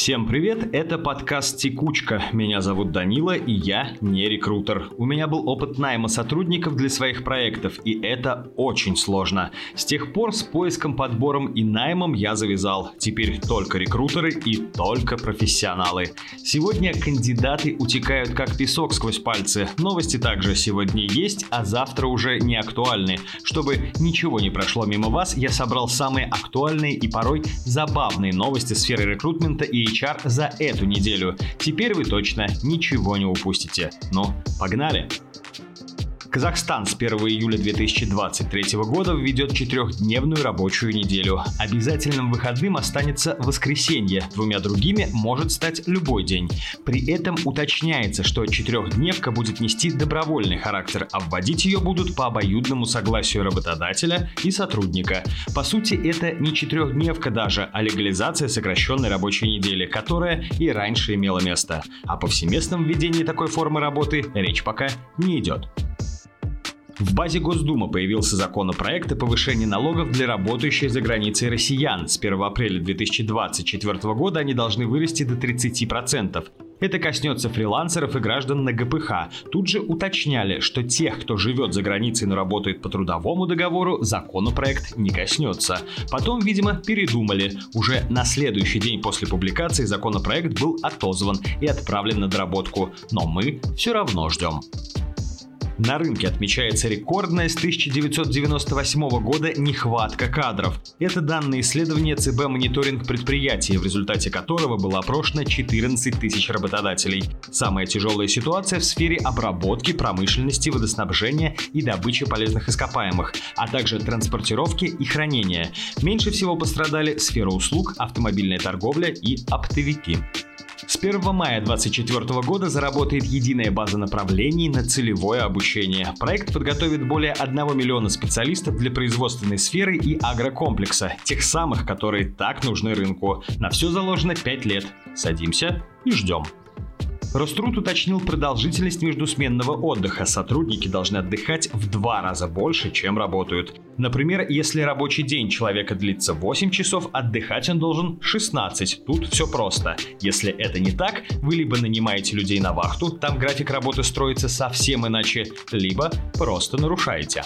Всем привет, это подкаст «Текучка». Меня зовут Данила, и я не рекрутер. У меня был опыт найма сотрудников для своих проектов, и это очень сложно. С тех пор с поиском, подбором и наймом я завязал. Теперь только рекрутеры и только профессионалы. Сегодня кандидаты утекают как песок сквозь пальцы. Новости также сегодня есть, а завтра уже не актуальны. Чтобы ничего не прошло мимо вас, я собрал самые актуальные и порой забавные новости сферы рекрутмента и HR за эту неделю. Теперь вы точно ничего не упустите. Ну, погнали! Казахстан с 1 июля 2023 года введет четырехдневную рабочую неделю. Обязательным выходным останется воскресенье, двумя другими может стать любой день. При этом уточняется, что четырехдневка будет нести добровольный характер, а вводить ее будут по обоюдному согласию работодателя и сотрудника. По сути, это не четырехдневка даже, а легализация сокращенной рабочей недели, которая и раньше имела место. О повсеместном введении такой формы работы речь пока не идет. В базе Госдумы появился законопроект о повышении налогов для работающих за границей россиян. С 1 апреля 2024 года они должны вырасти до 30%. Это коснется фрилансеров и граждан на ГПХ. Тут же уточняли, что тех, кто живет за границей, но работает по трудовому договору, законопроект не коснется. Потом, видимо, передумали. Уже на следующий день после публикации законопроект был отозван и отправлен на доработку. Но мы все равно ждем. На рынке отмечается рекордная с 1998 года нехватка кадров. Это данные исследования ЦБ «Мониторинг предприятий», в результате которого было опрошено 14 тысяч работодателей. Самая тяжелая ситуация в сфере обработки, промышленности, водоснабжения и добычи полезных ископаемых, а также транспортировки и хранения. Меньше всего пострадали сфера услуг, автомобильная торговля и оптовики. С 1 мая 2024 года заработает единая база направлений на целевое обучение. Проект подготовит более 1 миллиона специалистов для производственной сферы и агрокомплекса, тех самых, которые так нужны рынку. На все заложено 5 лет. Садимся и ждем. Роструд уточнил продолжительность междусменного отдыха. Сотрудники должны отдыхать в два раза больше, чем работают. Например, если рабочий день человека длится 8 часов, отдыхать он должен 16. Тут все просто. Если это не так, вы либо нанимаете людей на вахту, там график работы строится совсем иначе, либо просто нарушаете.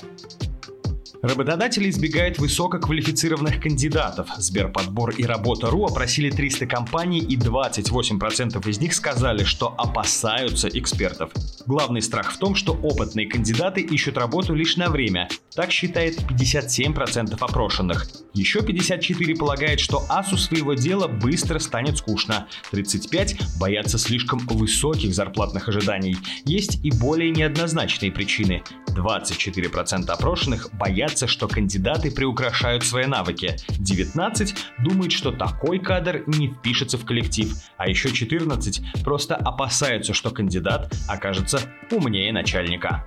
Работодатели избегают высококвалифицированных кандидатов. Сберподбор и Работа.ру опросили 300 компаний и 28% из них сказали, что опасаются экспертов. Главный страх в том, что опытные кандидаты ищут работу лишь на время. Так считает 57% опрошенных. Еще 54 полагают, что асу своего дела быстро станет скучно. 35 боятся слишком высоких зарплатных ожиданий. Есть и более неоднозначные причины. 24% опрошенных боятся, что кандидаты приукрашают свои навыки. 19 думают, что такой кадр не впишется в коллектив. А еще 14 просто опасаются, что кандидат окажется умнее начальника.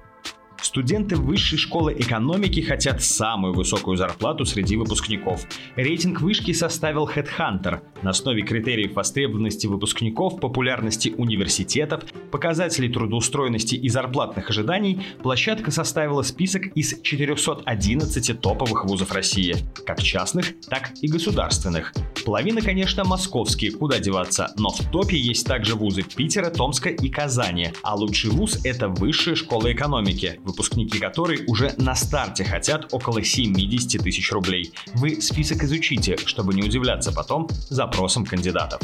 Студенты высшей школы экономики хотят самую высокую зарплату среди выпускников. Рейтинг вышки составил Headhunter. На основе критериев востребованности выпускников, популярности университетов, показателей трудоустроенности и зарплатных ожиданий площадка составила список из 411 топовых вузов России, как частных, так и государственных. Половина, конечно, московские, куда деваться, но в топе есть также вузы Питера, Томска и Казани, а лучший вуз – это Высшая школа экономики, выпускники которой уже на старте хотят около 70 тысяч рублей. Вы список изучите, чтобы не удивляться потом запросам кандидатов.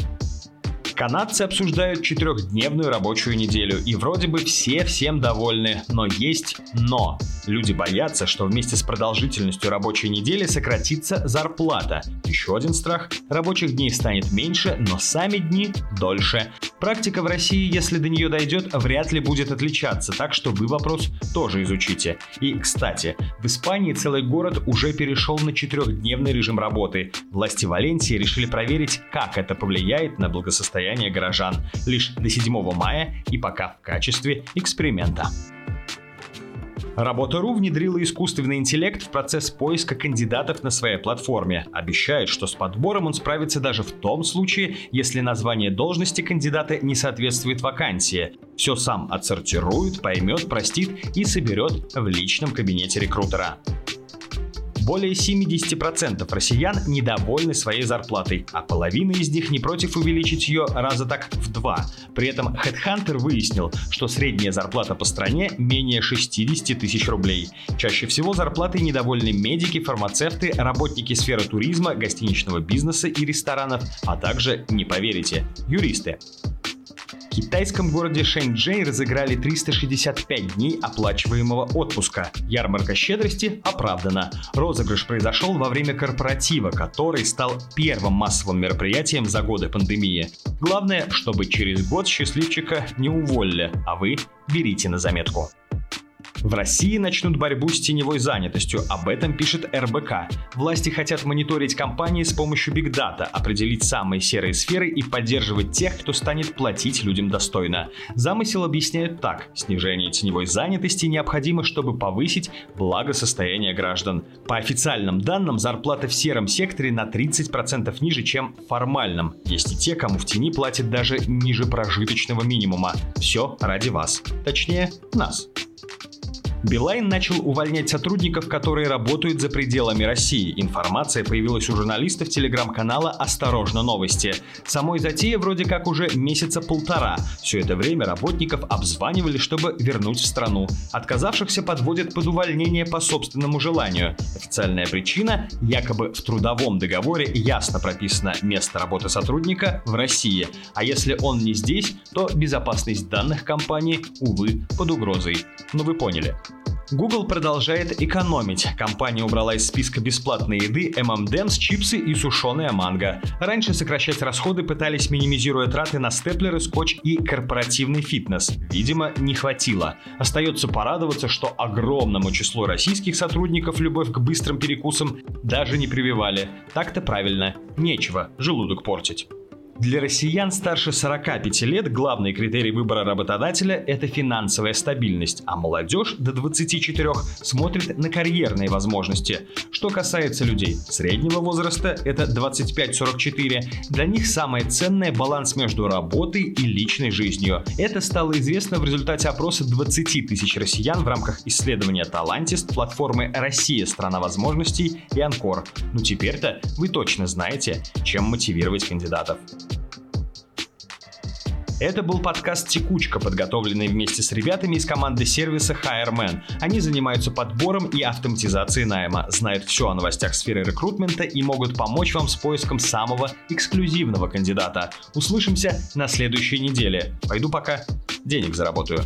Канадцы обсуждают четырехдневную рабочую неделю, и вроде бы все всем довольны, но есть но. Люди боятся, что вместе с продолжительностью рабочей недели сократится зарплата. Еще один страх – рабочих дней станет меньше, но сами дни дольше. Практика в России, если до нее дойдет, вряд ли будет отличаться, так что вы вопрос тоже изучите. И, кстати, в Испании целый город уже перешел на четырехдневный режим работы. Власти Валенсии решили проверить, как это повлияет на благосостояние горожан. Лишь до 7 мая и пока в качестве эксперимента. Работа.ру внедрила искусственный интеллект в процесс поиска кандидатов на своей платформе. Обещает, что с подбором он справится даже в том случае, если название должности кандидата не соответствует вакансии. Все сам отсортирует, поймет, простит и соберет в личном кабинете рекрутера. Более 70% россиян недовольны своей зарплатой, а половина из них не против увеличить ее раза так в два. При этом HeadHunter выяснил, что средняя зарплата по стране менее 60 тысяч рублей. Чаще всего зарплатой недовольны медики, фармацевты, работники сферы туризма, гостиничного бизнеса и ресторанов, а также, не поверите, юристы. Китайском городе Шэньчжэнь разыграли 365 дней оплачиваемого отпуска. Ярмарка щедрости оправдана. Розыгрыш произошел во время корпоратива, который стал первым массовым мероприятием за годы пандемии. Главное, чтобы через год счастливчика не уволили, а вы берите на заметку. В России начнут борьбу с теневой занятостью, об этом пишет РБК. Власти хотят мониторить компании с помощью Data, определить самые серые сферы и поддерживать тех, кто станет платить людям достойно. Замысел объясняют так. Снижение теневой занятости необходимо, чтобы повысить благосостояние граждан. По официальным данным, зарплата в сером секторе на 30% ниже, чем в формальном. Есть и те, кому в тени платят даже ниже прожиточного минимума. Все ради вас. Точнее, нас. Билайн начал увольнять сотрудников, которые работают за пределами России. Информация появилась у журналистов телеграм-канала «Осторожно новости». Самой затея вроде как уже месяца полтора. Все это время работников обзванивали, чтобы вернуть в страну. Отказавшихся подводят под увольнение по собственному желанию. Официальная причина – якобы в трудовом договоре ясно прописано место работы сотрудника в России. А если он не здесь, то безопасность данных компании, увы, под угрозой. Ну вы поняли. Google продолжает экономить. Компания убрала из списка бесплатной еды M&M's, чипсы и сушеная манго. Раньше сокращать расходы пытались, минимизируя траты на степлеры, скотч и корпоративный фитнес. Видимо, не хватило. Остается порадоваться, что огромному числу российских сотрудников любовь к быстрым перекусам даже не прививали. Так-то правильно. Нечего желудок портить. Для россиян старше 45 лет главный критерий выбора работодателя – это финансовая стабильность, а молодежь до 24 смотрит на карьерные возможности. Что касается людей среднего возраста, это 25-44, для них самое ценное – баланс между работой и личной жизнью. Это стало известно в результате опроса 20 тысяч россиян в рамках исследования Талантист платформы «Россия. Страна возможностей» и Анкор. Ну теперь-то вы точно знаете, чем мотивировать кандидатов. Это был подкаст «Текучка», подготовленный вместе с ребятами из команды сервиса HireMan. Они занимаются подбором и автоматизацией найма, знают все о новостях сферы рекрутмента и могут помочь вам с поиском самого эксклюзивного кандидата. Услышимся на следующей неделе. Пойду пока денег заработаю.